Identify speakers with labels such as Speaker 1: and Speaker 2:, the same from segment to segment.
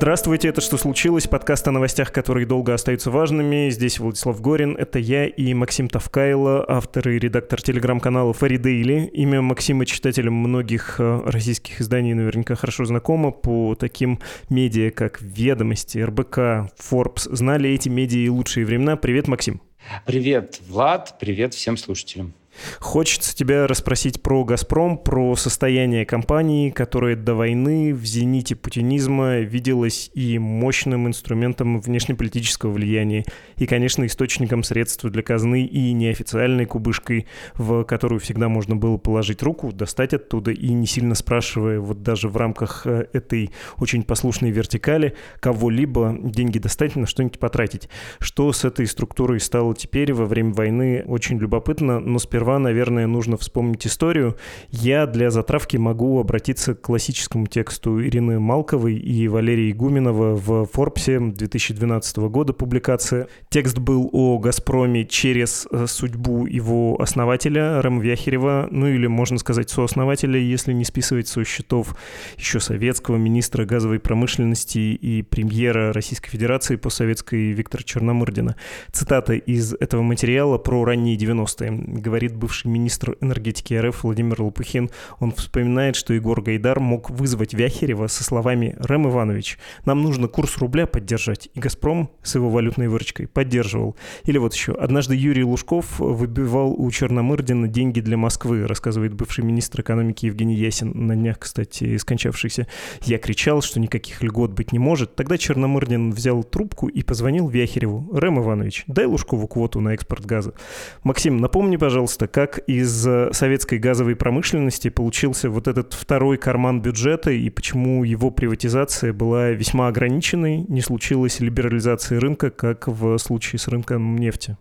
Speaker 1: Здравствуйте, это «Что случилось?» Подкаст о новостях, которые долго остаются важными. Здесь Владислав Горин, это я и Максим Тавкайло, автор и редактор телеграм-канала Фари Дейли. Имя Максима читателям многих э, российских изданий наверняка хорошо знакомо по таким медиа, как «Ведомости», РБК, Forbes. Знали эти медиа и лучшие времена. Привет, Максим.
Speaker 2: Привет, Влад. Привет всем слушателям.
Speaker 1: Хочется тебя расспросить про «Газпром», про состояние компании, которая до войны в зените путинизма виделась и мощным инструментом внешнеполитического влияния, и, конечно, источником средств для казны и неофициальной кубышкой, в которую всегда можно было положить руку, достать оттуда и не сильно спрашивая, вот даже в рамках э, этой очень послушной вертикали, кого-либо деньги достать на что-нибудь потратить. Что с этой структурой стало теперь во время войны, очень любопытно, но сперва сперва, наверное, нужно вспомнить историю. Я для затравки могу обратиться к классическому тексту Ирины Малковой и Валерии Гуменова в Форбсе 2012 года публикация. Текст был о «Газпроме» через э, судьбу его основателя Рэма Вяхерева, ну или, можно сказать, сооснователя, если не списывать со счетов еще советского министра газовой промышленности и премьера Российской Федерации постсоветской Виктора Черномырдина. Цитата из этого материала про ранние 90-е. Говорит бывший министр энергетики РФ Владимир Лопухин, он вспоминает, что Егор Гайдар мог вызвать Вяхерева со словами «Рэм Иванович, нам нужно курс рубля поддержать». И «Газпром» с его валютной выручкой поддерживал. Или вот еще. Однажды Юрий Лужков выбивал у Черномырдина деньги для Москвы, рассказывает бывший министр экономики Евгений Ясин, на днях, кстати, скончавшийся. Я кричал, что никаких льгот быть не может. Тогда Черномырдин взял трубку и позвонил Вяхереву. «Рэм Иванович, дай Лужкову квоту на экспорт газа». Максим, напомни, пожалуйста, как из э, советской газовой промышленности получился вот этот второй карман бюджета и почему его приватизация была весьма ограниченной, не случилось либерализации рынка, как в случае с рынком нефти?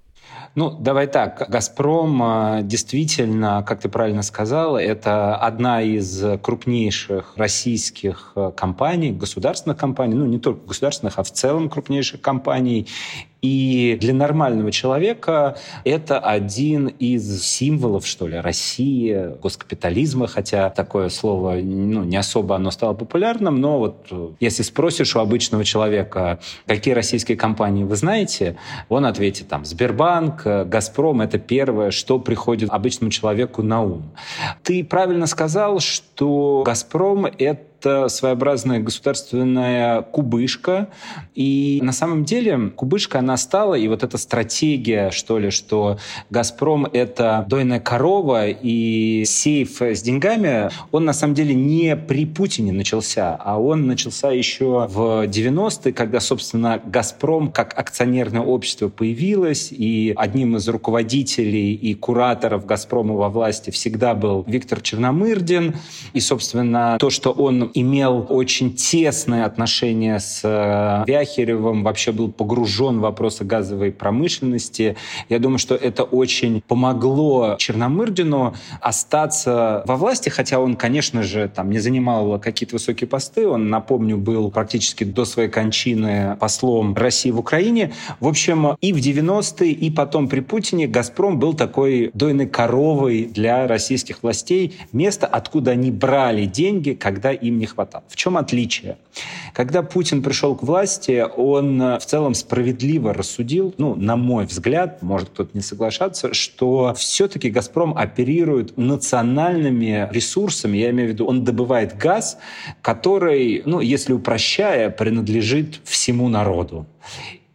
Speaker 2: Ну, давай так. «Газпром» э, действительно, как ты правильно сказал, это одна из крупнейших российских э, компаний, государственных компаний, ну, не только государственных, а в целом крупнейших компаний. И для нормального человека это один из символов, что ли, России, госкапитализма, хотя такое слово ну, не особо оно стало популярным, но вот э, если спросишь у обычного человека, какие российские компании вы знаете, он ответит там Сбербанк, Газпром — это первое, что приходит обычному человеку на ум. Ты правильно сказал, что Газпром — это это своеобразная государственная кубышка. И на самом деле кубышка, она стала, и вот эта стратегия, что ли, что «Газпром» — это дойная корова и сейф с деньгами, он на самом деле не при Путине начался, а он начался еще в 90-е, когда, собственно, «Газпром» как акционерное общество появилось, и одним из руководителей и кураторов «Газпрома» во власти всегда был Виктор Черномырдин. И, собственно, то, что он имел очень тесное отношение с э, Вяхеревым, вообще был погружен в вопросы газовой промышленности. Я думаю, что это очень помогло Черномырдину остаться во власти, хотя он, конечно же, там не занимал какие-то высокие посты. Он, напомню, был практически до своей кончины послом России в Украине. В общем, и в 90-е, и потом при Путине «Газпром» был такой дойной коровой для российских властей, место, откуда они брали деньги, когда им не хватало. В чем отличие? Когда Путин пришел к власти, он э, в целом справедливо рассудил, ну, на мой взгляд, может кто-то не соглашаться, что все-таки «Газпром» оперирует национальными ресурсами, я имею в виду, он добывает газ, который, ну, если упрощая, принадлежит всему народу.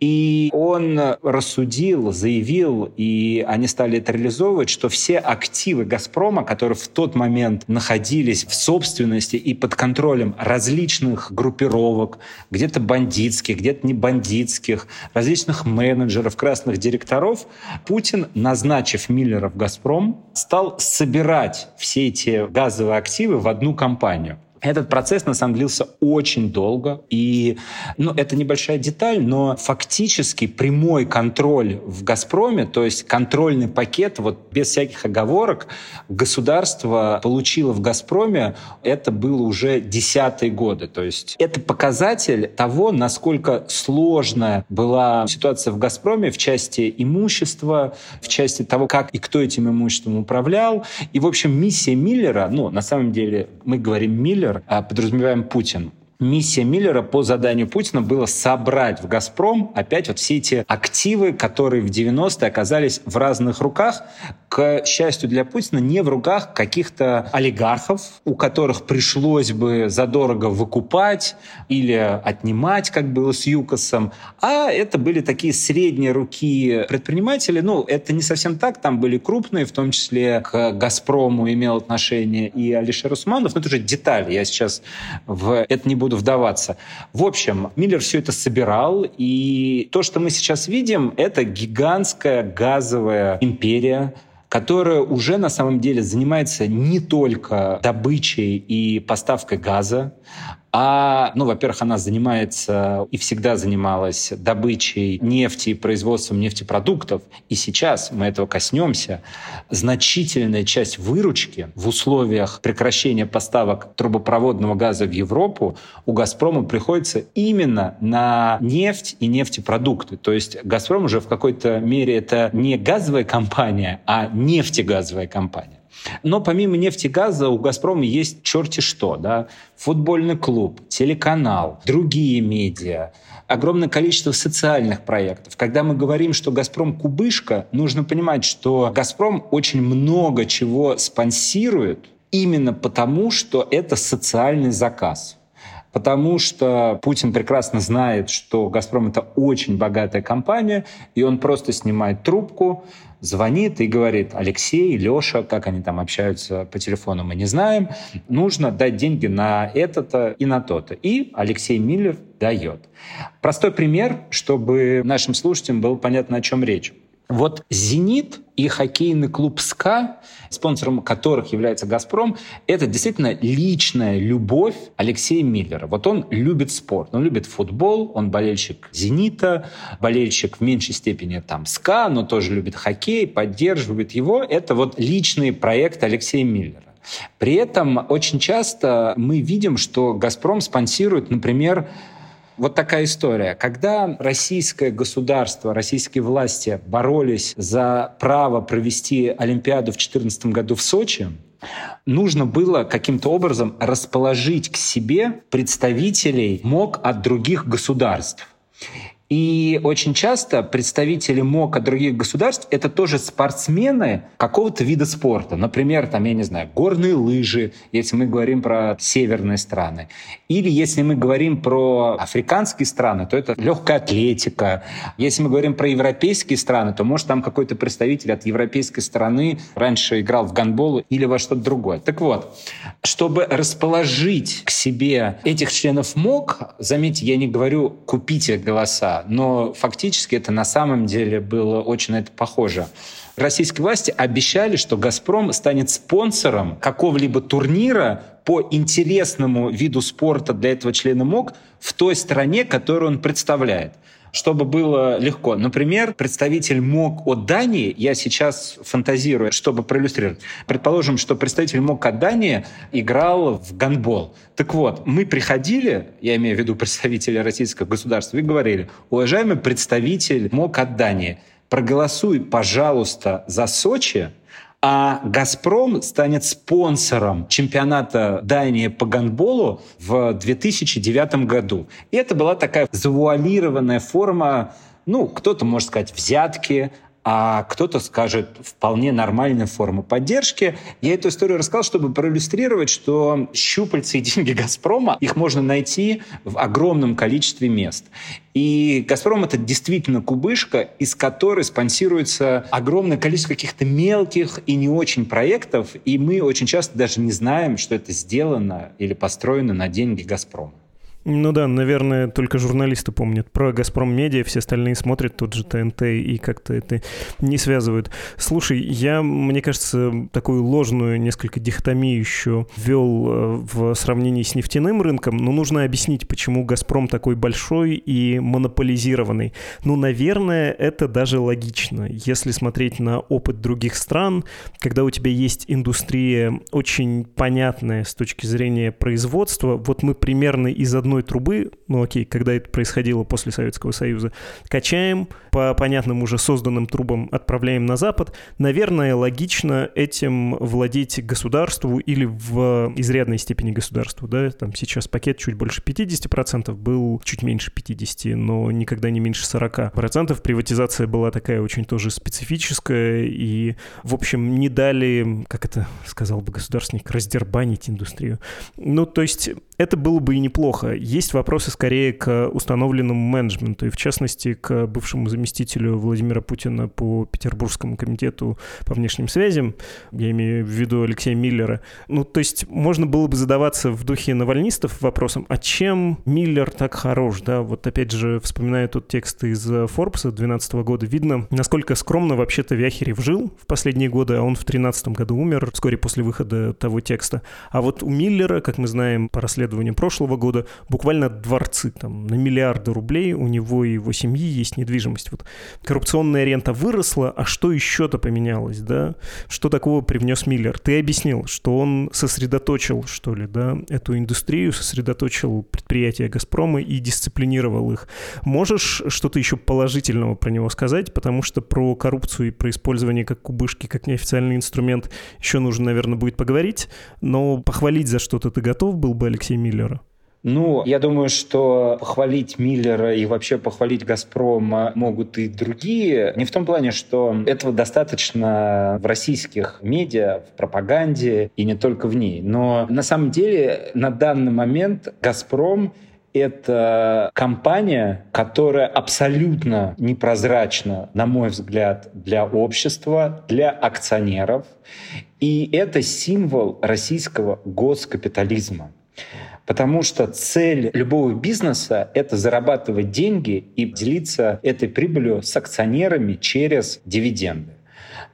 Speaker 2: И он рассудил, заявил, и они стали это реализовывать, что все активы «Газпрома», которые в тот момент находились в собственности и под контролем различных группировок, где-то бандитских, где-то не бандитских, различных менеджеров, красных директоров, Путин, назначив Миллера в «Газпром», стал собирать все эти газовые активы в одну компанию. Этот процесс, на самом деле, длился очень долго. И ну, это небольшая деталь, но фактически прямой контроль в «Газпроме», то есть контрольный пакет, вот без всяких оговорок, государство получило в «Газпроме», это было уже десятые годы. То есть это показатель того, насколько сложная была ситуация в «Газпроме» в части имущества, в части того, как и кто этим имуществом управлял. И, в общем, миссия Миллера, ну, на самом деле, мы говорим Миллер, а подразумеваем Путин. Миссия Миллера по заданию Путина была собрать в «Газпром» опять вот все эти активы, которые в 90-е оказались в разных руках. К счастью для Путина, не в руках каких-то олигархов, у которых пришлось бы задорого выкупать или отнимать, как было с ЮКОСом, а это были такие средние руки предприниматели. Ну, это не совсем так, там были крупные, в том числе к «Газпрому» имел отношение и Алишер Усманов, но это уже детали, я сейчас в это не буду вдаваться. В общем, Миллер все это собирал, и то, что мы сейчас видим, это гигантская газовая империя, которая уже на самом деле занимается не только добычей и поставкой газа, а, ну, во-первых, она занимается и всегда занималась добычей нефти и производством нефтепродуктов. И сейчас мы этого коснемся. Значительная часть выручки в условиях прекращения поставок трубопроводного газа в Европу у «Газпрома» приходится именно на нефть и нефтепродукты. То есть «Газпром» уже в какой-то мере это не газовая компания, а нефтегазовая компания. Но помимо нефти и газа у «Газпрома» есть черти что. Да? Футбольный клуб, телеканал, другие медиа, огромное количество социальных проектов. Когда мы говорим, что «Газпром» кубышка, нужно понимать, что «Газпром» очень много чего спонсирует именно потому, что это социальный заказ потому что Путин прекрасно знает, что «Газпром» — это очень богатая компания, и он просто снимает трубку, звонит и говорит, Алексей, Леша, как они там общаются по телефону, мы не знаем, нужно дать деньги на это-то и на то-то. И Алексей Миллер дает. Простой пример, чтобы нашим слушателям было понятно, о чем речь. Вот «Зенит» и хоккейный клуб «СКА», спонсором которых является «Газпром», это действительно личная любовь Алексея Миллера. Вот он любит спорт, он любит футбол, он болельщик «Зенита», болельщик в меньшей степени там «СКА», но тоже любит хоккей, поддерживает его. Это вот личный проект Алексея Миллера. При этом очень часто мы видим, что «Газпром» спонсирует, например, вот такая история. Когда российское государство, российские власти боролись за право провести Олимпиаду в 2014 году в Сочи, нужно было каким-то образом расположить к себе представителей МОК от других государств. И очень часто представители МОК от других государств — это тоже спортсмены какого-то вида спорта. Например, там, я не знаю, горные лыжи, если мы говорим про северные страны. Или если мы говорим про африканские страны, то это легкая атлетика. Если мы говорим про европейские страны, то, может, там какой-то представитель от европейской страны раньше играл в гандбол или во что-то другое. Так вот, чтобы расположить к себе этих членов МОК, заметьте, я не говорю «купите голоса», но фактически это на самом деле было очень на это похоже. Российские власти обещали, что «Газпром» станет спонсором какого-либо турнира по интересному виду спорта для этого члена МОК в той стране, которую он представляет чтобы было легко. Например, представитель МОК от Дании, я сейчас фантазирую, чтобы проиллюстрировать. Предположим, что представитель МОК от Дании играл в гандбол. Так вот, мы приходили, я имею в виду представителя российского государства, и говорили, уважаемый представитель МОК от Дании, проголосуй, пожалуйста, за Сочи, а «Газпром» станет спонсором чемпионата Дании по гандболу в 2009 году. И это была такая завуалированная форма ну, кто-то может сказать взятки, а кто-то скажет вполне нормальная форма поддержки. Я эту историю рассказал, чтобы проиллюстрировать, что щупальцы и деньги «Газпрома», их можно найти в огромном количестве мест. И «Газпром» — это действительно кубышка, из которой спонсируется огромное количество каких-то мелких и не очень проектов, и мы очень часто даже не знаем, что это сделано или построено на деньги «Газпрома».
Speaker 1: Ну да, наверное, только журналисты помнят. Про «Газпром Медиа» все остальные смотрят тот же ТНТ и как-то это не связывают. Слушай, я, мне кажется, такую ложную несколько дихотомию еще ввел э, в сравнении с нефтяным рынком, но нужно объяснить, почему «Газпром» такой большой и монополизированный. Ну, наверное, это даже логично. Если смотреть на опыт других стран, когда у тебя есть индустрия очень понятная с точки зрения производства, вот мы примерно из одной нефтяной трубы, ну окей, когда это происходило после Советского Союза, качаем, по понятным уже созданным трубам отправляем на Запад, наверное, логично этим владеть государству или в изрядной степени государству, да, там сейчас пакет чуть больше 50%, был чуть меньше 50, но никогда не меньше 40%. Приватизация была такая очень тоже специфическая, и, в общем, не дали, как это сказал бы государственник, раздербанить индустрию. Ну, то есть это было бы и неплохо. Есть вопросы скорее к установленному менеджменту, и в частности к бывшему заместителю Владимира Путина по Петербургскому комитету по внешним связям, я имею в виду Алексея Миллера. Ну, то есть можно было бы задаваться в духе навальнистов вопросом, а чем Миллер так хорош, да? Вот опять же, вспоминая тот текст из Forbes 2012 года, видно, насколько скромно вообще-то Вяхерев жил в последние годы, а он в 2013 году умер вскоре после выхода того текста. А вот у Миллера, как мы знаем по расследованию исследованиям прошлого года, буквально дворцы там на миллиарды рублей, у него и его семьи есть недвижимость. Вот коррупционная рента выросла, а что еще-то поменялось, да? Что такого привнес Миллер? Ты объяснил, что он сосредоточил, что ли, да, эту индустрию, сосредоточил предприятия «Газпрома» и дисциплинировал их. Можешь что-то еще положительного про него сказать? Потому что про коррупцию и про использование как кубышки, как неофициальный инструмент еще нужно, наверное, будет поговорить, но похвалить за что-то ты готов был бы, Алексей Миллера?
Speaker 2: Ну, я думаю, что похвалить Миллера и вообще похвалить «Газпром» могут и другие. Не в том плане, что этого достаточно в российских медиа, в пропаганде и не только в ней. Но на самом деле на данный момент «Газпром» это компания, которая абсолютно непрозрачна, на мой взгляд, для общества, для акционеров. И это символ российского госкапитализма. Потому что цель любого бизнеса — это зарабатывать деньги и делиться этой прибылью с акционерами через дивиденды.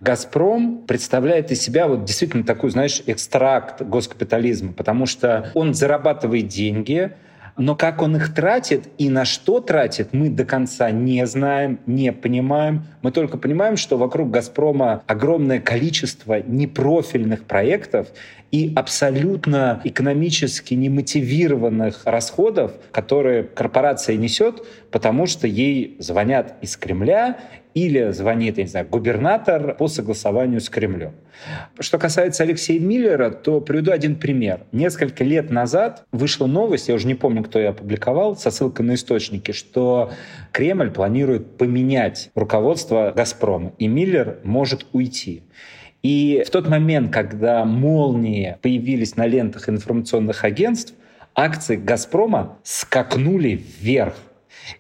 Speaker 2: «Газпром» представляет из себя вот действительно такой, знаешь, экстракт госкапитализма, потому что он зарабатывает деньги, но как он их тратит и на что тратит, мы до конца не знаем, не понимаем. Мы только понимаем, что вокруг «Газпрома» огромное количество непрофильных проектов, и абсолютно экономически немотивированных расходов, которые корпорация несет, потому что ей звонят из Кремля или звонит, я не знаю, губернатор по согласованию с Кремлем. Что касается Алексея Миллера, то приведу один пример. Несколько лет назад вышла новость, я уже не помню, кто ее опубликовал, со ссылкой на источники, что Кремль планирует поменять руководство «Газпрома», и Миллер может уйти. И в тот момент, когда молнии появились на лентах информационных агентств, акции «Газпрома» скакнули вверх.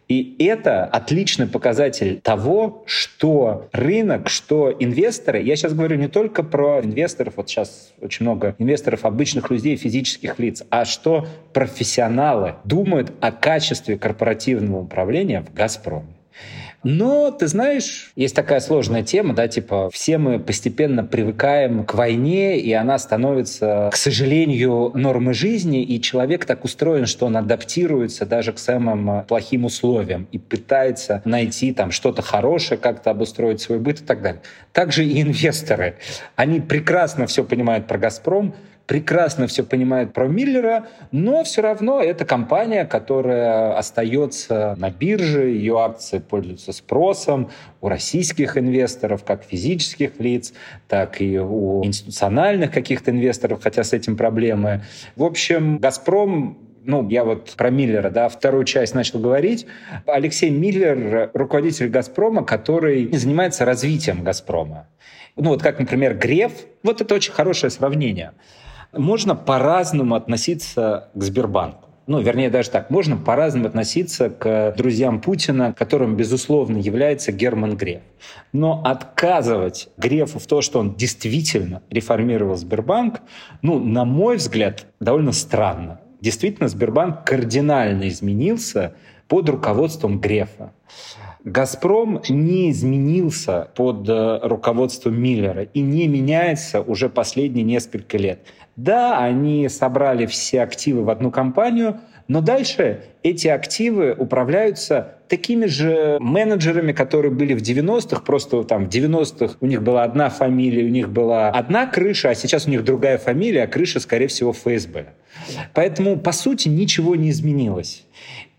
Speaker 2: И это отличный показатель того, что рынок, что инвесторы, я сейчас говорю не только про инвесторов, вот сейчас очень много инвесторов обычных людей, физических лиц, а что профессионалы думают о качестве корпоративного управления в «Газпроме». Но, ты знаешь, есть такая сложная тема, да, типа все мы постепенно привыкаем к войне, и она становится, к сожалению, нормой жизни, и человек так устроен, что он адаптируется даже к самым э, плохим условиям и пытается найти там что-то хорошее, как-то обустроить свой быт и так далее. Также и инвесторы. Они прекрасно все понимают про «Газпром», прекрасно все понимает про Миллера, но все равно это компания, которая остается на бирже, ее акции пользуются спросом у российских инвесторов, как физических лиц, так и у институциональных каких-то инвесторов, хотя с этим проблемы. В общем, «Газпром» ну, я вот про Миллера, да, вторую часть начал говорить. Алексей Миллер, руководитель «Газпрома», который занимается развитием «Газпрома». Ну, вот как, например, Греф. Вот это очень хорошее сравнение. Можно по-разному относиться к Сбербанку. Ну, вернее, даже так, можно по-разному относиться к друзьям Путина, которым, безусловно, является Герман Греф. Но отказывать Грефу в то, что он действительно реформировал Сбербанк, ну, на мой взгляд, довольно странно. Действительно, Сбербанк кардинально изменился под руководством Грефа. «Газпром» не изменился под э, руководством Миллера и не меняется уже последние несколько лет. Да, они собрали все активы в одну компанию, но дальше эти активы управляются такими же менеджерами, которые были в 90-х, просто там в 90-х у них была одна фамилия, у них была одна крыша, а сейчас у них другая фамилия, а крыша, скорее всего, ФСБ. Поэтому, по сути, ничего не изменилось.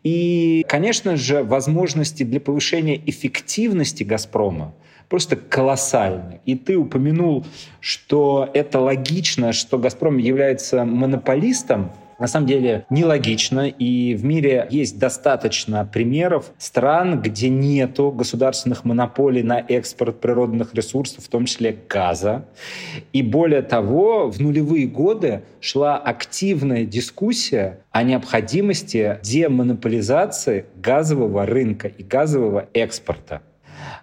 Speaker 2: И, конечно же, возможности для повышения эффективности «Газпрома» просто колоссальны. И ты упомянул, что это логично, что «Газпром» является монополистом на самом деле нелогично, и в мире есть достаточно примеров стран, где нету государственных монополий на экспорт природных ресурсов, в том числе газа. И более того, в нулевые годы шла активная дискуссия о необходимости демонополизации газового рынка и газового экспорта.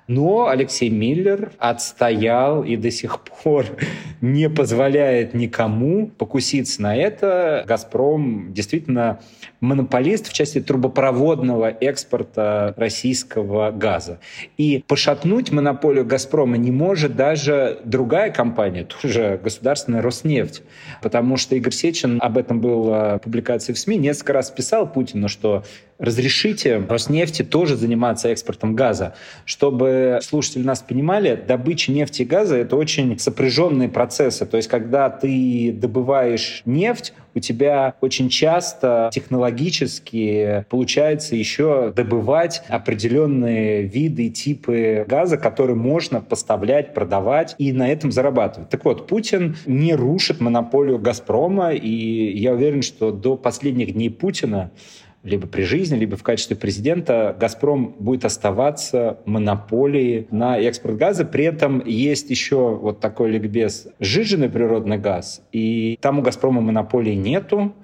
Speaker 2: Но Алексей Миллер отстоял и до сих пор не позволяет никому покуситься на это. «Газпром» действительно монополист в части трубопроводного экспорта российского газа. И пошатнуть монополию «Газпрома» не может даже другая компания, тоже государственная «Роснефть». Потому что Игорь Сечин, об этом была публикация в СМИ, несколько раз писал Путину, что разрешите Роснефти тоже заниматься экспортом газа. Чтобы слушатели нас понимали, добыча нефти и газа — это очень сопряженные процессы. То есть, когда ты добываешь нефть, у тебя очень часто технологически получается еще добывать определенные виды и типы газа, которые можно поставлять, продавать и на этом зарабатывать. Так вот, Путин не рушит монополию «Газпрома», и я уверен, что до последних дней Путина либо при жизни, либо в качестве президента, «Газпром» будет оставаться монополией на экспорт газа. При этом есть еще вот такой ликбез «Жиженый природный газ», и там у «Газпрома» монополии нету.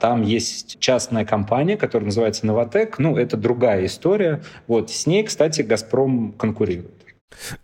Speaker 2: Там есть частная компания, которая называется «Новотек». Ну, это другая история. Вот с ней, кстати, «Газпром» конкурирует.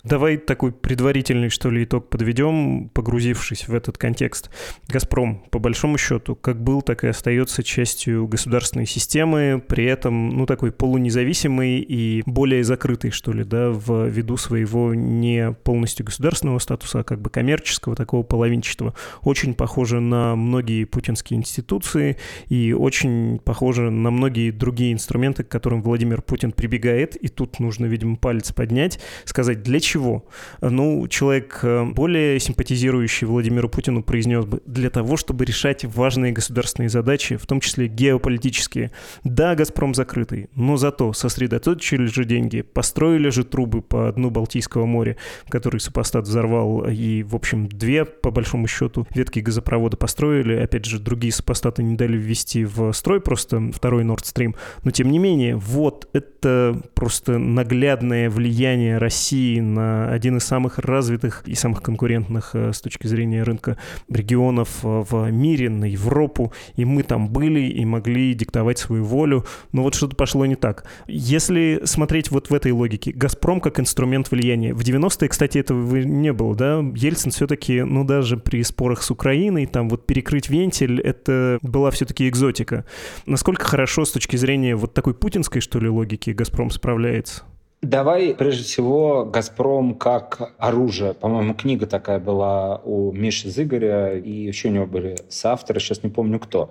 Speaker 1: Давай такой предварительный, что ли, итог подведем, погрузившись в этот контекст. «Газпром», по большому счету, как был, так и остается частью государственной системы, при этом, ну, такой полунезависимый и более закрытый, что ли, да, в виду своего не полностью государственного статуса, а как бы коммерческого, такого половинчатого. Очень похоже на многие путинские институции и очень похоже на многие другие инструменты, к которым Владимир Путин прибегает, и тут нужно, видимо, палец поднять, сказать, для чего? Ну, человек, э, более симпатизирующий Владимиру Путину, произнес бы, для того, чтобы решать важные государственные задачи, в том числе геополитические. Да, «Газпром» закрытый, но зато сосредоточили же деньги, построили же трубы по дну Балтийского моря, который супостат взорвал, и, в общем, две, по большому счету, ветки газопровода построили. Опять же, другие супостаты не дали ввести в строй просто второй Nord Stream. Но, тем не менее, вот это просто наглядное влияние России на один из самых развитых и самых конкурентных э, с точки зрения рынка регионов э, в мире, на Европу, и мы там были и могли диктовать свою волю, но вот что-то пошло не так. Если смотреть вот в этой логике, «Газпром» как инструмент влияния. В 90-е, кстати, этого не было, да? Ельцин все-таки, ну даже при спорах с Украиной, там вот перекрыть вентиль, это была все-таки экзотика. Насколько хорошо с точки зрения вот такой путинской, что ли, логики «Газпром» справляется?
Speaker 2: Давай, прежде всего, «Газпром» как оружие. По-моему, книга такая была у Миши Зыгоря, и еще у него были соавторы, сейчас не помню кто.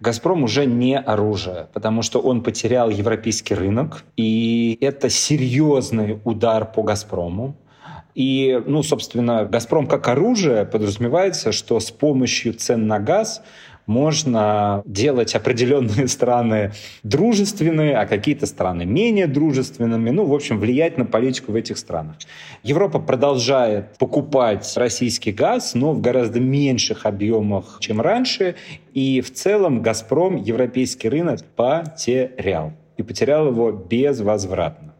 Speaker 2: «Газпром» уже не оружие, потому что он потерял европейский рынок, и это серьезный удар по «Газпрому». И, ну, собственно, «Газпром» как оружие подразумевается, что с помощью цен на газ можно делать определенные страны дружественные, а какие-то страны менее дружественными. Ну, в общем, влиять на политику в этих странах. Европа продолжает покупать российский газ, но в гораздо меньших объемах, чем раньше. И в целом «Газпром» европейский рынок потерял. И потерял его безвозвратно.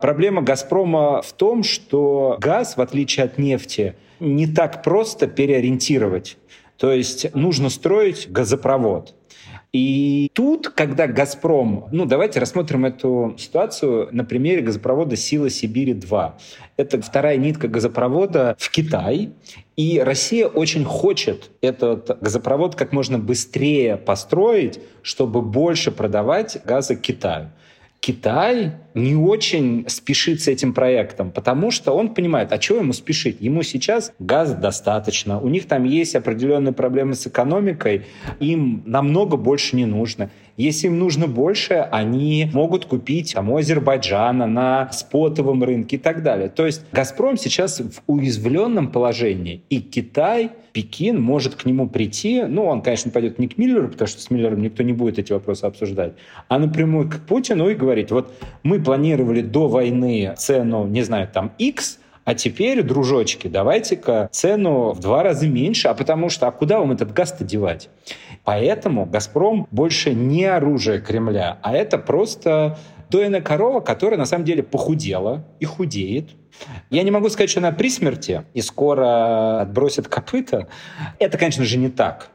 Speaker 2: Проблема «Газпрома» в том, что газ, в отличие от нефти, не так просто переориентировать то есть нужно строить газопровод. И тут, когда «Газпром...» Ну, давайте рассмотрим эту ситуацию на примере газопровода «Сила Сибири-2». Это вторая нитка газопровода в Китай. И Россия очень хочет этот газопровод как можно быстрее построить, чтобы больше продавать газа Китаю. Китай не очень спешит с этим проектом, потому что он понимает, а чего ему спешить? Ему сейчас газа достаточно, у них там есть определенные проблемы с экономикой, им намного больше не нужно. Если им нужно больше, они могут купить там, Азербайджана на спотовом рынке и так далее. То есть «Газпром» сейчас в уязвленном положении, и Китай Пекин может к нему прийти, ну, он, конечно, пойдет не к Миллеру, потому что с Миллером никто не будет эти вопросы обсуждать, а напрямую к Путину и говорить, вот мы планировали до войны цену, не знаю, там, X, а теперь, дружочки, давайте-ка цену в два раза меньше, а потому что, а куда вам этот газ-то девать? Поэтому «Газпром» больше не оружие Кремля, а это просто дойная корова, которая на самом деле похудела и худеет. Я не могу сказать, что она при смерти и скоро отбросит копыта. Это, конечно же, не так.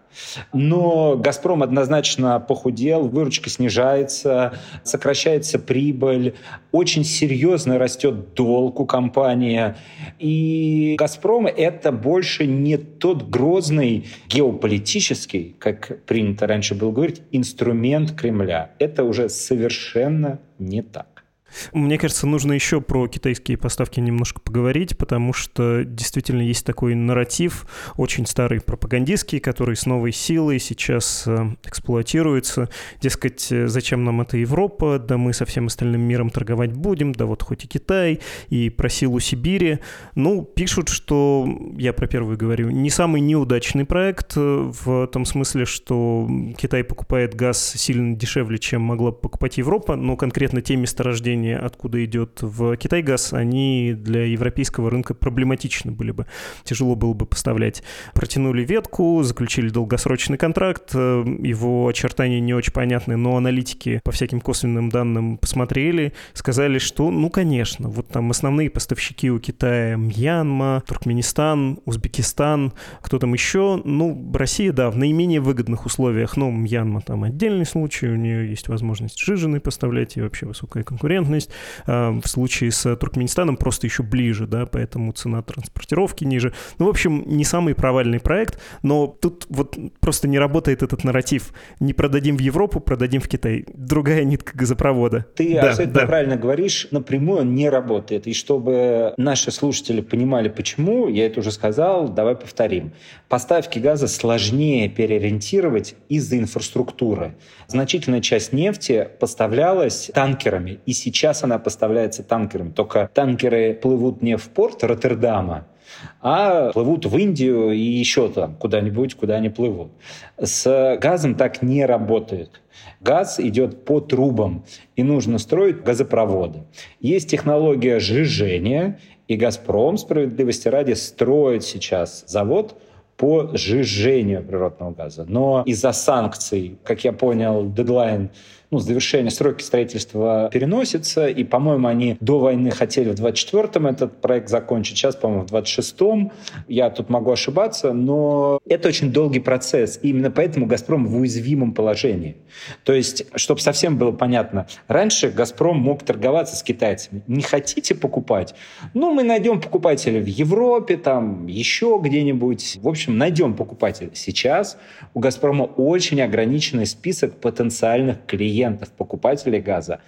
Speaker 2: Но «Газпром» однозначно похудел, выручка снижается, сокращается прибыль, очень серьезно растет долг у компании. И «Газпром» — это больше не тот грозный геополитический, как принято раньше было говорить, инструмент Кремля. Это уже совершенно не так.
Speaker 1: Мне кажется, нужно еще про китайские поставки немножко поговорить, потому что действительно есть такой нарратив, очень старый пропагандистский, который с новой силой сейчас э, эксплуатируется. Дескать, э, зачем нам эта Европа, да мы со всем остальным миром торговать будем, да вот хоть и Китай, и про силу Сибири. Ну, пишут, что, я про первый говорю, не самый неудачный проект э, в том смысле, что Китай покупает газ сильно дешевле, чем могла покупать Европа, но конкретно те месторождения, направления, откуда идет в Китай газ, они для европейского рынка проблематичны были бы. Тяжело было бы поставлять. Протянули ветку, заключили долгосрочный контракт, э, его очертания не очень понятны, но аналитики по всяким косвенным данным посмотрели, сказали, что, ну, конечно, вот там основные поставщики у Китая Мьянма, Туркменистан, Узбекистан, кто там еще, ну, Россия, да, в наименее выгодных условиях, но Мьянма там отдельный случай, у нее есть возможность жиженой поставлять и вообще высокая конкуренция конкурентность. А, в случае с Туркменистаном просто еще ближе, да, поэтому цена транспортировки ниже. Ну, в общем, не самый провальный проект, но тут вот просто не работает этот нарратив. Не продадим в Европу, продадим в Китай. Другая нитка газопровода.
Speaker 2: Ты да, абсолютно да. правильно говоришь, напрямую он не работает. И чтобы наши слушатели понимали, почему, я это уже сказал, давай повторим. Поставки газа сложнее переориентировать из-за инфраструктуры. Значительная часть нефти поставлялась танкерами, и сейчас сейчас она поставляется танкерами. Только танкеры плывут не в порт Роттердама, а плывут в Индию и еще там куда-нибудь, куда они плывут. С газом так не работает. Газ идет по трубам, и нужно строить газопроводы. Есть технология сжижения, и «Газпром», справедливости ради, строит сейчас завод по сжижению природного газа. Но из-за санкций, как я понял, дедлайн ну, завершение сроки строительства переносится, и, по-моему, они до войны хотели в 24-м этот проект закончить, сейчас, по-моему, в 26-м. Я тут могу ошибаться, но это очень долгий процесс, и именно поэтому «Газпром» в уязвимом положении. То есть, чтобы совсем было понятно, раньше «Газпром» мог торговаться с китайцами. Не хотите покупать? Ну, мы найдем покупателя в Европе, там, еще где-нибудь. В общем, найдем покупателя. Сейчас у «Газпрома» очень ограниченный список потенциальных клиентов клиентов, покупателей газа.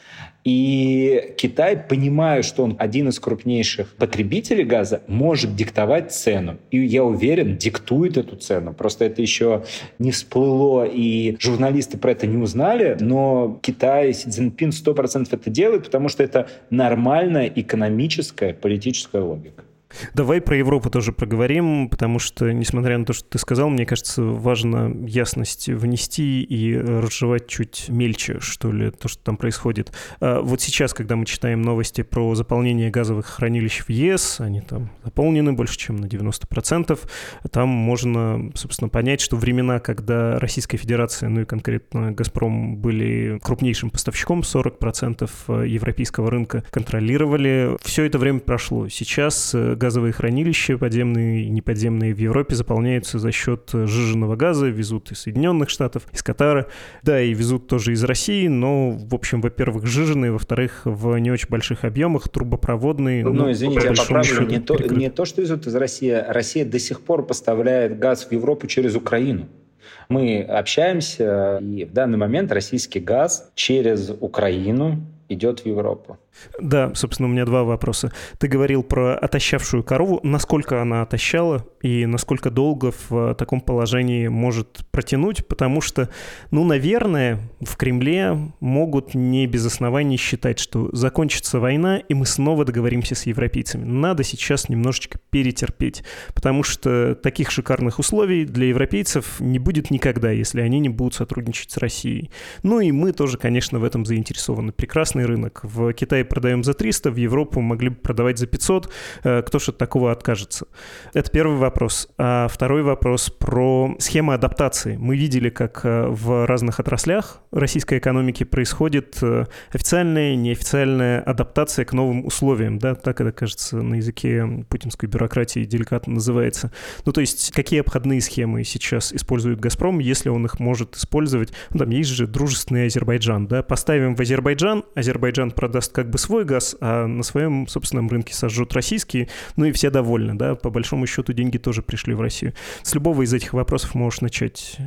Speaker 2: И Китай, понимая, что он один из крупнейших потребителей газа, может диктовать цену. И я уверен, диктует эту цену. Просто это еще не всплыло, и журналисты про это не узнали, но Китай, Си Цзиньпин 100% это делает, потому что это нормальная экономическая, политическая логика.
Speaker 1: Давай про Европу тоже проговорим, потому что, несмотря на то, что ты сказал, мне кажется, важно ясность внести и разжевать чуть мельче, что ли, то, что там происходит. А вот сейчас, когда мы читаем новости про заполнение газовых хранилищ в ЕС, они там заполнены больше, чем на 90%, там можно, собственно, понять, что времена, когда Российская Федерация, ну и конкретно «Газпром» были крупнейшим поставщиком, 40% европейского рынка контролировали, все это время прошло. Сейчас газовые хранилища, подземные и неподземные в Европе, заполняются за счет сжиженного газа, везут из Соединенных Штатов, из Катара, да, и везут тоже из России, но, в общем, во-первых, сжиженные, во-вторых, в не очень больших объемах, трубопроводные.
Speaker 2: Ну, ну извините, я поправлю, не то, не то, что везут из России, Россия до сих пор поставляет газ в Европу через Украину. Мы общаемся, и в данный момент российский газ через Украину идет в Европу.
Speaker 1: Да, собственно, у меня два вопроса. Ты говорил про отощавшую корову. Насколько она отощала и насколько долго в таком положении может протянуть? Потому что, ну, наверное, в Кремле могут не без оснований считать, что закончится война, и мы снова договоримся с европейцами. Надо сейчас немножечко перетерпеть, потому что таких шикарных условий для европейцев не будет никогда, если они не будут сотрудничать с Россией. Ну и мы тоже, конечно, в этом заинтересованы. Прекрасный рынок. В Китае продаем за 300, в Европу могли бы продавать за 500. Э, кто же от такого откажется? Это первый вопрос. А второй вопрос про схему адаптации. Мы видели, как э, в разных отраслях российской экономики происходит э, официальная, неофициальная адаптация к новым условиям. Да? Так это, кажется, на языке путинской бюрократии деликатно называется. Ну, то есть, какие обходные схемы сейчас использует «Газпром», если он их может использовать? Ну, там есть же дружественный Азербайджан, да? Поставим в Азербайджан, Азербайджан продаст как бы свой газ, а на своем собственном рынке сожжут российский, ну и все довольны, да, по большому счету деньги тоже пришли в Россию. С любого из этих вопросов можешь начать.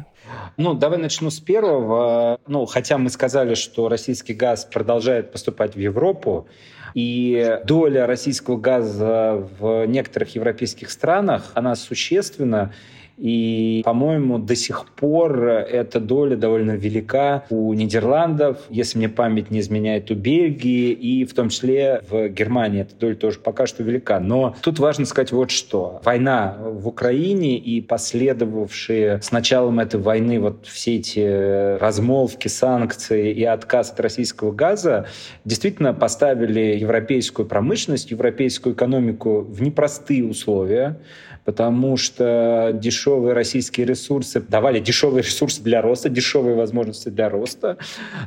Speaker 2: Ну, давай начну с первого. Ну, хотя мы сказали, что российский газ продолжает поступать в Европу, и доля российского газа в некоторых европейских странах, она существенна. И, по-моему, до сих пор эта доля довольно велика у Нидерландов, если мне память не изменяет, у Бельгии и в том числе в Германии эта доля тоже пока что велика. Но тут важно сказать вот что. Война в Украине и последовавшие с началом этой войны вот все эти размолвки, санкции и отказ от российского газа действительно поставили европейскую промышленность, европейскую экономику в непростые условия потому что дешевые российские ресурсы давали дешевые ресурсы для роста, дешевые возможности для роста.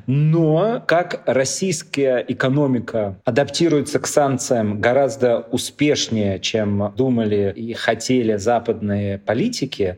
Speaker 2: Но как российская экономика адаптируется к санкциям гораздо успешнее, чем думали и хотели западные политики,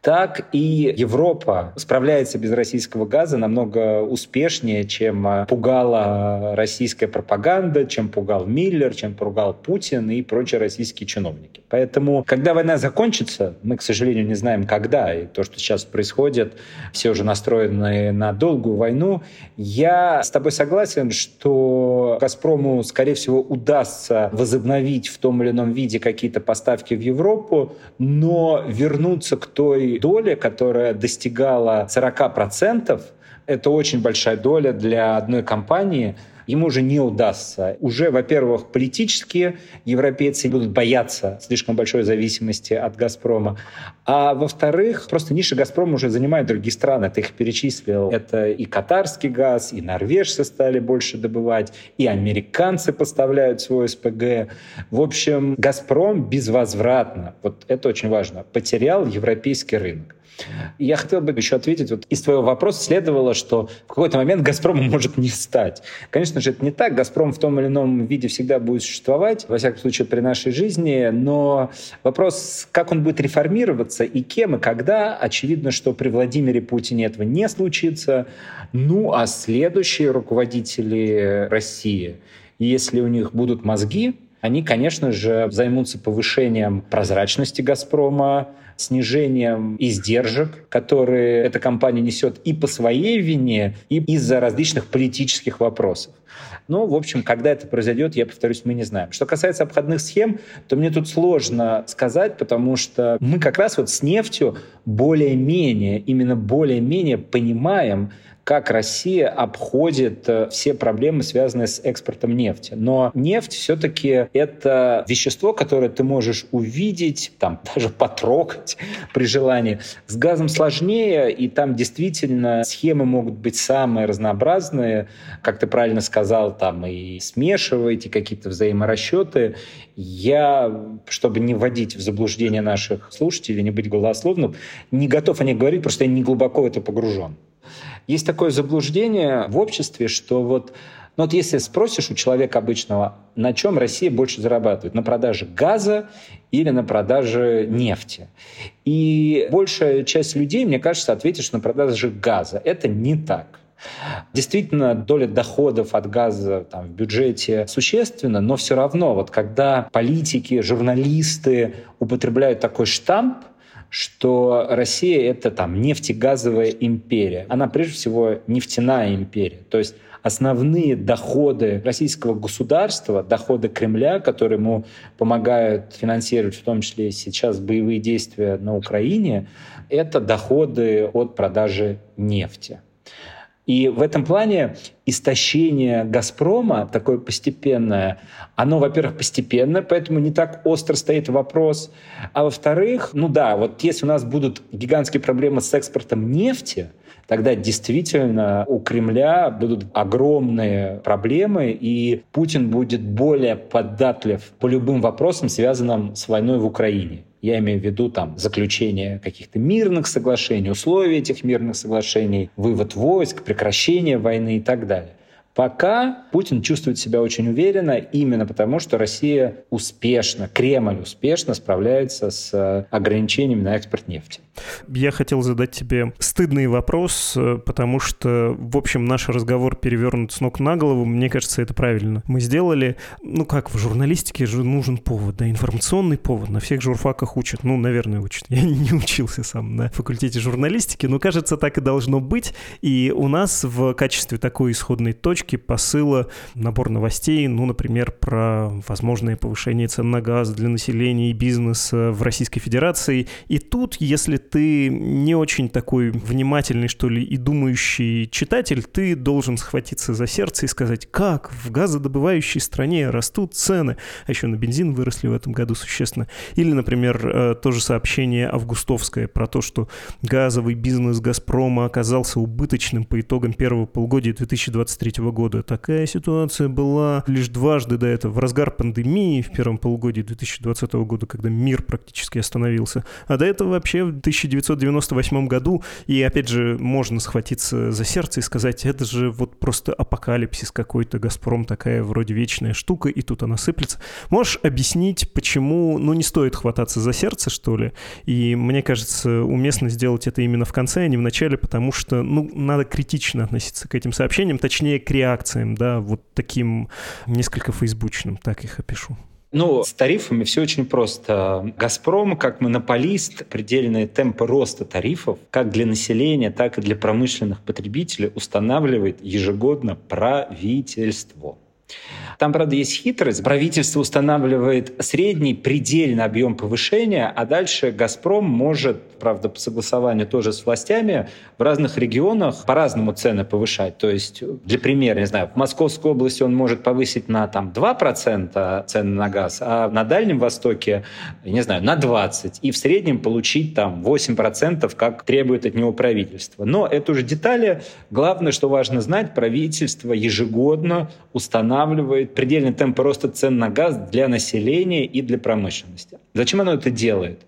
Speaker 2: так и Европа справляется без российского газа намного успешнее, чем а, пугала российская пропаганда, чем пугал Миллер, чем пугал Путин и прочие российские чиновники. Поэтому, когда война закончится, мы, к сожалению, не знаем, когда, и то, что сейчас происходит, все уже настроены на долгую войну, я с тобой согласен, что «Газпрому», скорее всего, удастся возобновить в том или ином виде какие-то поставки в Европу, но вернуться к той доля, которая достигала 40%, это очень большая доля для одной компании – ему уже не удастся. Уже, во-первых, политические европейцы будут бояться слишком большой зависимости от «Газпрома», а во-вторых, просто ниша «Газпрома» уже занимает другие страны, ты их перечислил. Это и катарский газ, и норвежцы стали больше добывать, и американцы поставляют свой СПГ. В общем, «Газпром» безвозвратно, вот это очень важно, потерял европейский рынок. Я хотел бы еще ответить, вот из твоего вопроса следовало, что в какой-то момент «Газпрома» может не стать. Конечно же, это не так. «Газпром» в том или ином виде всегда будет существовать, во всяком случае, при нашей жизни, но вопрос, как он будет реформироваться и кем, и когда, очевидно, что при Владимире Путине этого не случится. Ну, а следующие руководители России, если у них будут мозги, они, конечно же, займутся повышением прозрачности «Газпрома», снижением издержек, которые эта компания несет и по своей вине, и из-за различных политических вопросов. Но, в общем, когда это произойдет, я повторюсь, мы не знаем. Что касается обходных схем, то мне тут сложно сказать, потому что мы как раз вот с нефтью более-менее, именно более-менее понимаем, как Россия обходит э, все проблемы, связанные с экспортом нефти. Но нефть все-таки это вещество, которое ты можешь увидеть, там даже потрогать при желании. С газом сложнее, и там действительно схемы могут быть самые разнообразные. Как ты правильно сказал, там и смешиваете какие-то взаиморасчеты. Я, чтобы не вводить в заблуждение наших слушателей, не быть голословным, не готов о них говорить, просто я не глубоко в это погружен. Есть такое заблуждение в обществе, что вот ну вот если спросишь у человека обычного, на чем Россия больше зарабатывает, на продаже газа или на продаже нефти. И большая часть людей, мне кажется, ответит, что на продаже газа. Это не так. Действительно, доля доходов от газа там, в бюджете существенна, но все равно, вот когда политики, журналисты употребляют такой штамп, что Россия — это там нефтегазовая империя. Она прежде всего нефтяная империя. То есть основные доходы российского государства, доходы Кремля, которые ему помогают финансировать в том числе сейчас боевые действия на Украине, это доходы от продажи нефти. И в этом плане истощение «Газпрома», такое постепенное, оно, во-первых, постепенно, поэтому не так остро стоит вопрос. А во-вторых, ну да, вот если у нас будут гигантские проблемы с экспортом нефти, тогда действительно у Кремля будут огромные проблемы, и Путин будет более податлив по любым вопросам, связанным с войной в Украине. Я имею в виду там заключение каких-то мирных соглашений, условия этих мирных соглашений, вывод войск, прекращение войны и так далее. Пока Путин чувствует себя очень уверенно именно потому, что Россия успешно, Кремль успешно справляется с э, ограничениями на экспорт нефти.
Speaker 1: Я хотел задать тебе стыдный вопрос, э, потому что, в общем, наш разговор перевернут с ног на голову. Мне кажется, это правильно. Мы сделали, ну как, в журналистике же нужен повод, да, информационный повод. На всех журфаках учат. Ну, наверное, учат. Я не учился сам на факультете журналистики, но, кажется, так и должно быть. И у нас в качестве такой исходной точки посыла набор новостей, ну, например, про возможное повышение цен на газ для населения и бизнеса в Российской Федерации. И тут, если ты не очень такой внимательный, что ли, и думающий читатель, ты должен схватиться за сердце и сказать, как в газодобывающей стране растут цены, а еще на бензин выросли в этом году существенно. Или, например, э, тоже сообщение августовское про то, что газовый бизнес «Газпрома» оказался убыточным по итогам первого полугодия 2023 года. Такая ситуация была лишь дважды до этого. В разгар пандемии в первом полугодии 2020 года, когда мир практически остановился. А до этого вообще в 1998 году. И опять же, можно схватиться за сердце и сказать, это же вот просто апокалипсис какой-то. Газпром такая вроде вечная штука, и тут она сыплется. Можешь объяснить, почему, ну, не стоит хвататься за сердце, что ли? И мне кажется, уместно сделать это именно в конце, а не в начале, потому что, ну, надо критично относиться к этим сообщениям, точнее, к реакциям, да, вот таким несколько фейсбучным, так их опишу.
Speaker 2: Ну, с тарифами все очень просто. «Газпром» как монополист предельные темпы роста тарифов как для населения, так и для промышленных потребителей устанавливает ежегодно правительство. Там, правда, есть хитрость. Правительство устанавливает средний предельный объем повышения, а дальше «Газпром» может, правда, по согласованию тоже с властями, в разных регионах по-разному цены повышать. То есть, для примера, не знаю, в Московской области он может повысить на там, 2% цены на газ, а на Дальнем Востоке, не знаю, на 20%. И в среднем получить там 8%, как требует от него правительство. Но это уже детали. Главное, что важно знать, правительство ежегодно устанавливает предельный темп роста цен на газ для населения и для промышленности. Зачем оно это делает?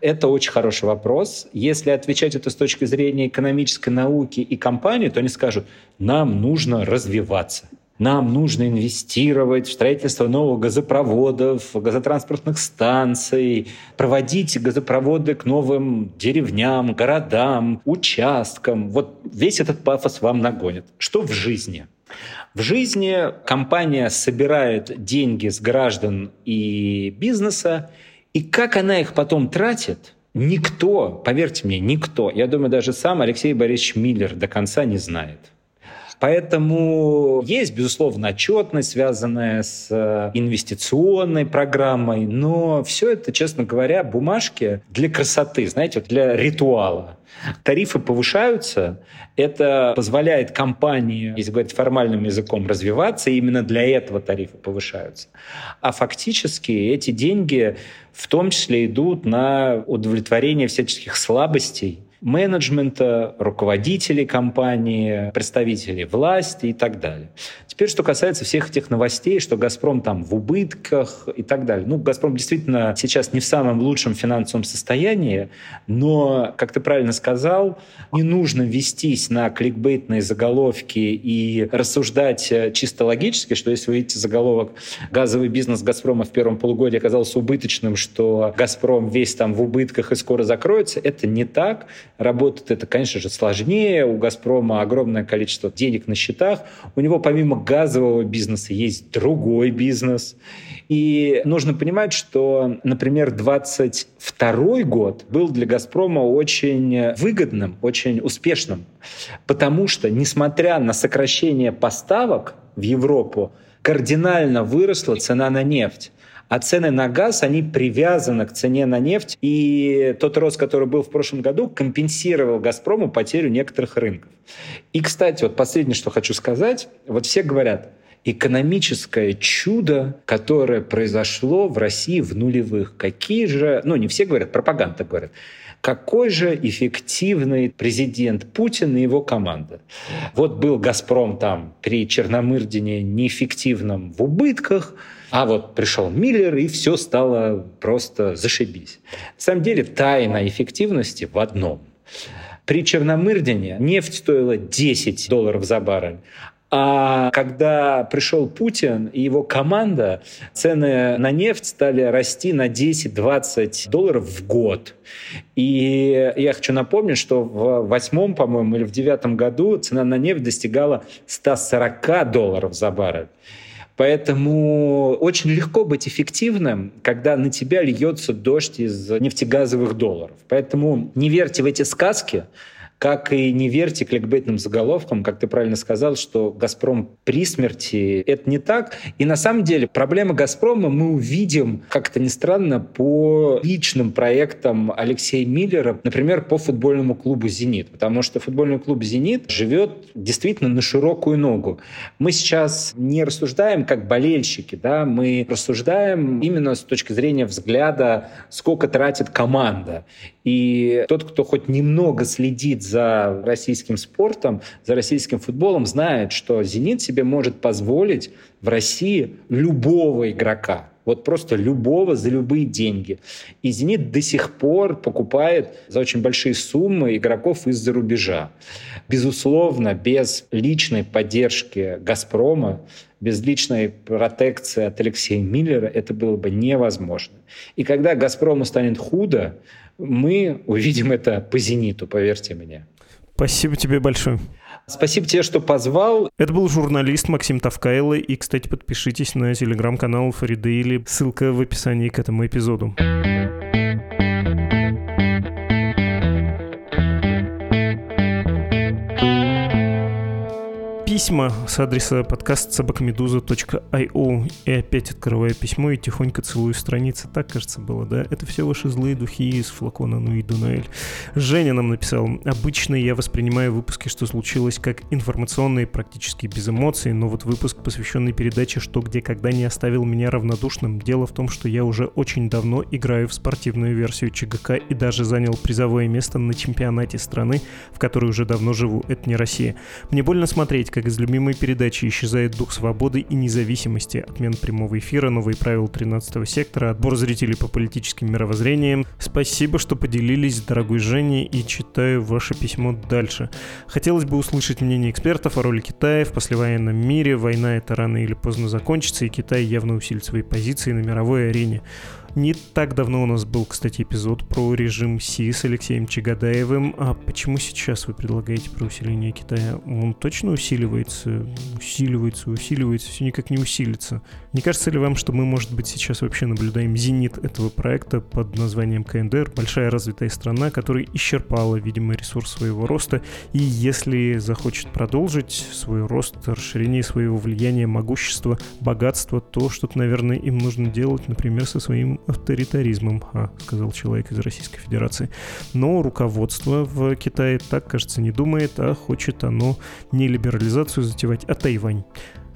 Speaker 2: Это очень хороший вопрос. Если отвечать это с точки зрения экономической науки и компании, то они скажут, нам нужно развиваться. Нам нужно инвестировать в строительство новых газопроводов, газотранспортных станций, проводить газопроводы к новым деревням, городам, участкам. Вот весь этот пафос вам нагонит. Что в жизни? В жизни компания собирает деньги с граждан и бизнеса, и как она их потом тратит, никто, поверьте мне, никто, я думаю, даже сам Алексей Борисович Миллер до конца не знает. Поэтому есть, безусловно, отчетность, связанная с э, инвестиционной программой, но все это, честно говоря, бумажки для красоты, знаете, для ритуала. Тарифы повышаются, это позволяет компании, если говорить формальным языком, развиваться, и именно для этого тарифы повышаются. А фактически эти деньги в том числе идут на удовлетворение всяческих слабостей менеджмента, руководителей компании, представителей власти и так далее. Теперь, что касается всех этих новостей, что «Газпром» там в убытках и так далее. Ну, «Газпром» действительно сейчас не в самом лучшем финансовом состоянии, но, как ты правильно сказал, не нужно вестись на кликбейтные заголовки и рассуждать э, чисто логически, что если вы видите заголовок «Газовый бизнес «Газпрома» в первом полугодии оказался убыточным, что «Газпром» весь там в убытках и скоро закроется», это не так. Работает это, конечно же, сложнее. У «Газпрома» огромное количество денег на счетах. У него помимо газового бизнеса есть другой бизнес. И нужно понимать, что, например, 22 год был для «Газпрома» очень выгодным, очень успешным, потому что, несмотря на сокращение поставок в Европу, кардинально выросла цена на нефть. А цены на газ, они привязаны к цене на нефть. И тот рост, который был в прошлом году, компенсировал «Газпрому» потерю некоторых рынков. И, кстати, вот последнее, что хочу сказать. Вот все говорят, экономическое чудо, которое произошло в России в нулевых. Какие же, ну не все говорят, пропаганда говорит, какой же эффективный президент Путин и его команда. Вот был «Газпром» там при Черномырдине неэффективном в убытках, а вот пришел Миллер, и все стало просто зашибись. На самом деле тайна эффективности в одном. При Черномырдине нефть стоила 10 долларов за баррель, а когда пришел Путин и его команда, цены на нефть стали расти на 10-20 долларов в год. И я хочу напомнить, что в восьмом, по-моему, или в девятом году цена на нефть достигала 140 долларов за баррель. Поэтому очень легко быть эффективным, когда на тебя льется дождь из нефтегазовых долларов. Поэтому не верьте в эти сказки, как и не верьте кликбейтным заголовкам, как ты правильно сказал, что «Газпром» при смерти. Это не так. И на самом деле проблема «Газпрома» мы увидим, как это ни странно, по личным проектам Алексея Миллера, например, по футбольному клубу «Зенит». Потому что футбольный клуб «Зенит» живет действительно на широкую ногу. Мы сейчас не рассуждаем как болельщики, да, мы рассуждаем именно с точки зрения взгляда, сколько тратит команда. И тот, кто хоть немного следит за российским спортом, за российским футболом, знает, что «Зенит» себе может позволить в России любого игрока. Вот просто любого за любые деньги. И «Зенит» до сих пор покупает за очень большие суммы игроков из-за рубежа. Безусловно, без личной поддержки «Газпрома», без личной протекции от Алексея Миллера это было бы невозможно. И когда «Газпрому» станет худо, мы увидим это по «Зениту», поверьте мне.
Speaker 1: Спасибо тебе большое.
Speaker 2: Спасибо тебе, что позвал.
Speaker 1: Это был журналист Максим Тавкайло. И, кстати, подпишитесь на телеграм-канал Фариды ссылка в описании к этому эпизоду. Письма с адреса подкаст собакамедуза.io. И опять открываю письмо и тихонько целую страницы. Так, кажется, было, да? Это все ваши злые духи из флакона Ну и Дунаэль. Женя нам написал. Обычно я воспринимаю выпуски «Что случилось» как информационные, практически без эмоций, но вот выпуск, посвященный передаче «Что, где, когда» не оставил меня равнодушным. Дело в том, что я уже очень давно играю в спортивную версию ЧГК и даже занял призовое место на чемпионате страны, в которой уже давно живу. Это не Россия. Мне больно смотреть, как из любимой передачи исчезает дух свободы и независимости, отмен прямого эфира, новые правила 13 сектора, отбор зрителей по политическим мировоззрениям. Спасибо, что поделились, дорогой Женей, и читаю ваше письмо дальше. Хотелось бы услышать мнение экспертов о роли Китая в послевоенном мире. Война это рано или поздно закончится, и Китай явно усилит свои позиции на мировой арене. Не так давно у нас был, кстати, эпизод про режим Си с Алексеем Чагадаевым. А почему сейчас вы предлагаете про усиление Китая? Он точно усиливается, усиливается, усиливается, все никак не усилится. Не кажется ли вам, что мы, может быть, сейчас вообще наблюдаем зенит этого проекта под названием КНДР, большая развитая страна, которая исчерпала, видимо, ресурс своего роста, и если захочет продолжить свой рост, расширение своего влияния, могущества, богатства, то что-то, наверное, им нужно делать, например, со своим авторитаризмом, а, сказал человек из Российской Федерации. Но руководство в Китае так, кажется, не думает, а хочет оно не либерализацию затевать, а Тайвань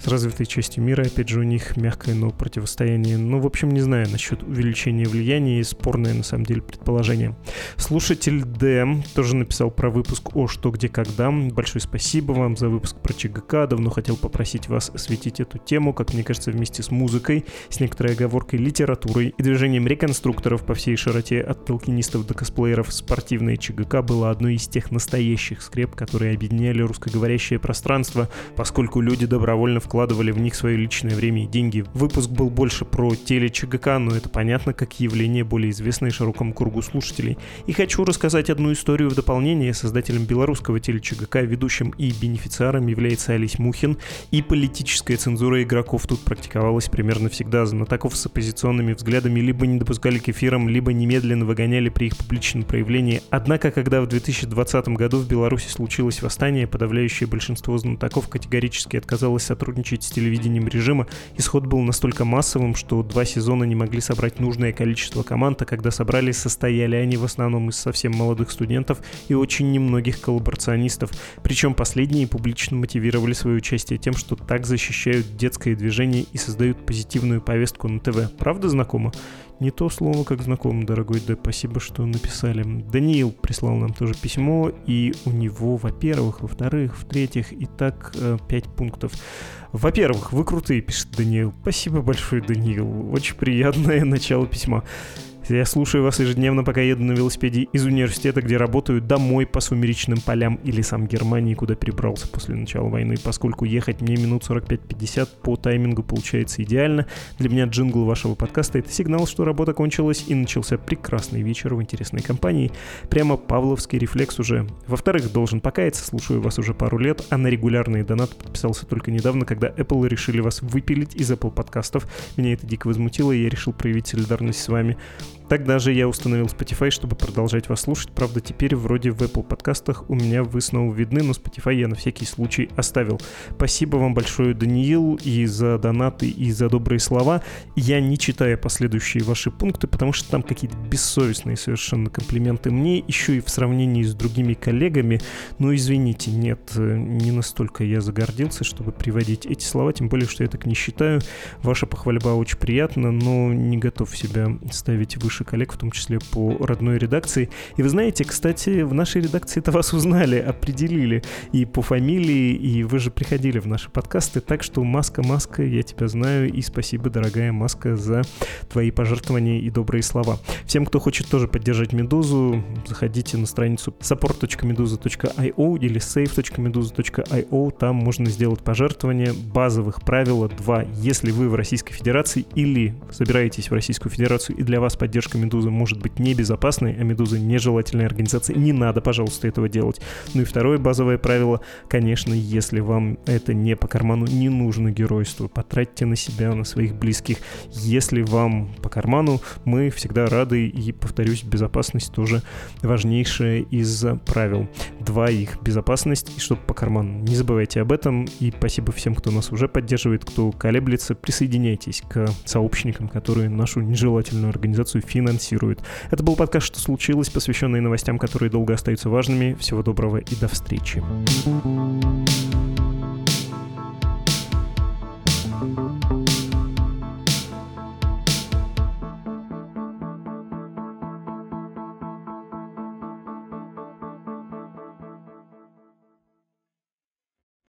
Speaker 1: с развитой частью мира. Опять же, у них мягкое, но противостояние. Ну, в общем, не знаю насчет увеличения влияния и спорное, на самом деле, предположение. Слушатель Д тоже написал про выпуск о «Что, где, когда». Большое спасибо вам за выпуск про ЧГК. Давно хотел попросить вас осветить эту тему, как мне кажется, вместе с музыкой, с некоторой оговоркой литературой и движением реконструкторов по всей широте от толкинистов до косплееров. Спортивное ЧГК было одной из тех настоящих скреп, которые объединяли русскоговорящее пространство, поскольку люди добровольно в вкладывали в них свое личное время и деньги. Выпуск был больше про теле-ЧГК, но это понятно как явление более известное широкому кругу слушателей. И хочу рассказать одну историю в дополнение. Создателем белорусского теле-ЧГК, ведущим и бенефициаром является Алис Мухин, и политическая цензура игроков тут практиковалась примерно всегда. Знатоков с оппозиционными взглядами либо не допускали к эфирам, либо немедленно выгоняли при их публичном проявлении. Однако, когда в 2020 году в Беларуси случилось восстание, подавляющее большинство знатоков категорически отказалось сотрудничать с телевидением режима, исход был настолько массовым, что два сезона не могли собрать нужное количество команд, а когда собрались, состояли они в основном из совсем молодых студентов и очень немногих коллаборационистов. Причем последние публично мотивировали свое участие тем, что так защищают детское движение и создают позитивную повестку на ТВ. Правда знакомо? Не то слово, как знаком, дорогой Д. Спасибо, что написали. Даниил прислал нам тоже письмо, и у него, во-первых, во-вторых, в-третьих, и так э, пунктов. Во-первых, вы крутые, пишет Даниил. Спасибо большое, Даниил. Очень приятное начало письма. Я слушаю вас ежедневно, пока еду на велосипеде из университета, где работаю, домой по сумеречным полям или сам Германии, куда перебрался после начала войны. Поскольку ехать мне минут 45-50 по таймингу получается идеально, для меня джингл вашего подкаста — это сигнал, что работа кончилась и начался прекрасный вечер в интересной компании. Прямо павловский рефлекс уже. Во-вторых, должен покаяться, слушаю вас уже пару лет, а на регулярные донаты подписался только недавно, когда Apple решили вас выпилить из Apple подкастов. Меня это дико возмутило, и я решил проявить солидарность с вами. Тогда же я установил Spotify, чтобы продолжать вас слушать. Правда, теперь вроде в Apple подкастах у меня вы снова видны, но Spotify я на всякий случай оставил. Спасибо вам большое, Даниил, и за донаты, и за добрые слова. Я не читаю последующие ваши пункты, потому что там какие-то бессовестные совершенно комплименты мне, еще и в сравнении с другими коллегами. Но извините, нет, не настолько я загордился, чтобы приводить эти слова, тем более, что я так не считаю. Ваша похвальба очень приятна, но не готов себя ставить выше наших коллег, в том числе по родной редакции. И вы знаете, кстати, в нашей редакции это вас узнали, определили и по фамилии, и вы же приходили в наши подкасты, так что Маска, Маска, я тебя знаю, и спасибо, дорогая Маска, за твои пожертвования и добрые слова. Всем, кто хочет тоже поддержать Медузу, заходите на страницу support.meduza.io или save.meduza.io, там можно сделать пожертвование. Базовых правила два. Если вы в Российской Федерации или собираетесь в Российскую Федерацию и для вас поддержка поддержка Медузы может быть небезопасной, а Медуза нежелательной организацией. Не надо, пожалуйста, этого делать. Ну и второе базовое правило, конечно, если вам это не по карману, не нужно геройство. Потратьте на себя, на своих близких. Если вам по карману, мы всегда рады, и, повторюсь, безопасность тоже важнейшая из правил. Два их — безопасность и чтобы по карману. Не забывайте об этом, и спасибо всем, кто нас уже поддерживает, кто колеблется. Присоединяйтесь к сообщникам, которые нашу нежелательную организацию финансируют финансирует. Это был подкаст «Что случилось?», посвященный новостям, которые долго остаются важными. Всего доброго и до встречи. thank you